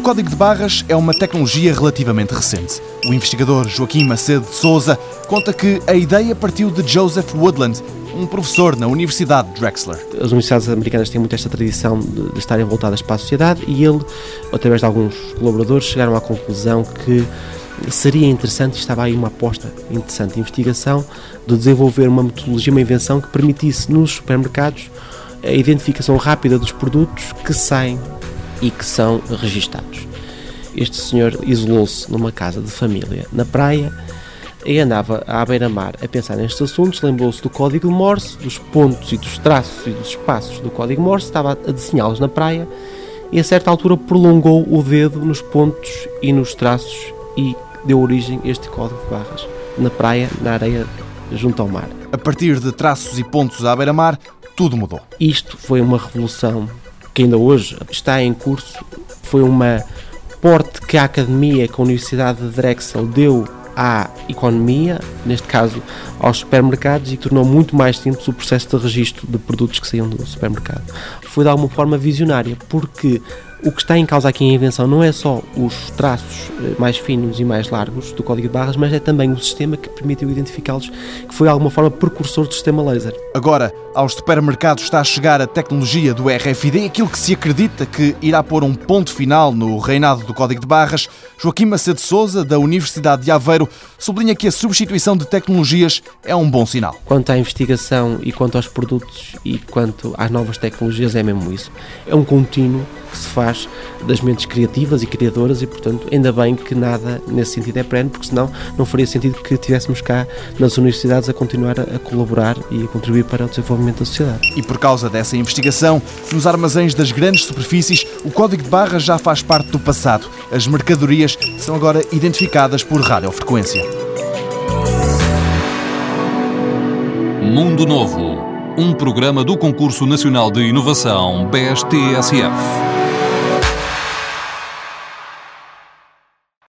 O código de barras é uma tecnologia relativamente recente. O investigador Joaquim Macedo de Souza conta que a ideia partiu de Joseph Woodland, um professor na Universidade de Drexler. As universidades americanas têm muito esta tradição de, estarem voltadas para a sociedade e ele, através de alguns colaboradores, chegaram à conclusão que seria interessante, estava aí uma aposta interessante de investigação, de desenvolver uma metodologia, uma invenção que permitisse nos supermercados a identificação rápida dos produtos que saem e que são registados. Este senhor isolou-se numa casa de família na praia e andava à beira-mar a pensar nestes assuntos, lembrou-se do código Morse, dos pontos e dos traços e dos espaços do código Morse, estava a desenhá-los na praia e a certa altura prolongou o dedo nos pontos e nos traços e deu origem a este código de barras na praia, na areia, junto ao mar. A partir de traços e pontos à beira-mar, tudo mudou. Isto foi uma revolução que ainda hoje está em curso. Foi uma porte que a Academia, que a Universidade de Drexel deu à economia, neste caso aos supermercados, e tornou muito mais simples o processo de registro de produtos que saíam do supermercado. Foi de alguma forma visionária, porque o que está em causa aqui em invenção não é só os traços eh, mais finos e mais largos do código de barras, mas é também o sistema que permitiu identificá-los, que foi de alguma forma precursor do sistema laser. Agora, aos supermercados está a chegar a tecnologia do RFID, aquilo que se acredita que irá pôr um ponto final no reinado do código de barras. Joaquim Macedo Souza, da Universidade de Aveiro, sublinha que a substituição de tecnologias é um bom sinal. Quanto à investigação e quanto aos produtos e quanto às novas tecnologias, é mesmo isso. É um contínuo que se faz das mentes criativas e criadoras e, portanto, ainda bem que nada nesse sentido é perene, porque senão não faria sentido que tivéssemos cá nas universidades a continuar a colaborar e a contribuir para o desenvolvimento da sociedade. E por causa dessa investigação, nos armazéns das grandes superfícies, o código de barras já faz parte do passado. As mercadorias são agora identificadas por radiofrequência. Mundo Novo, um programa do Concurso Nacional de Inovação BSTSF.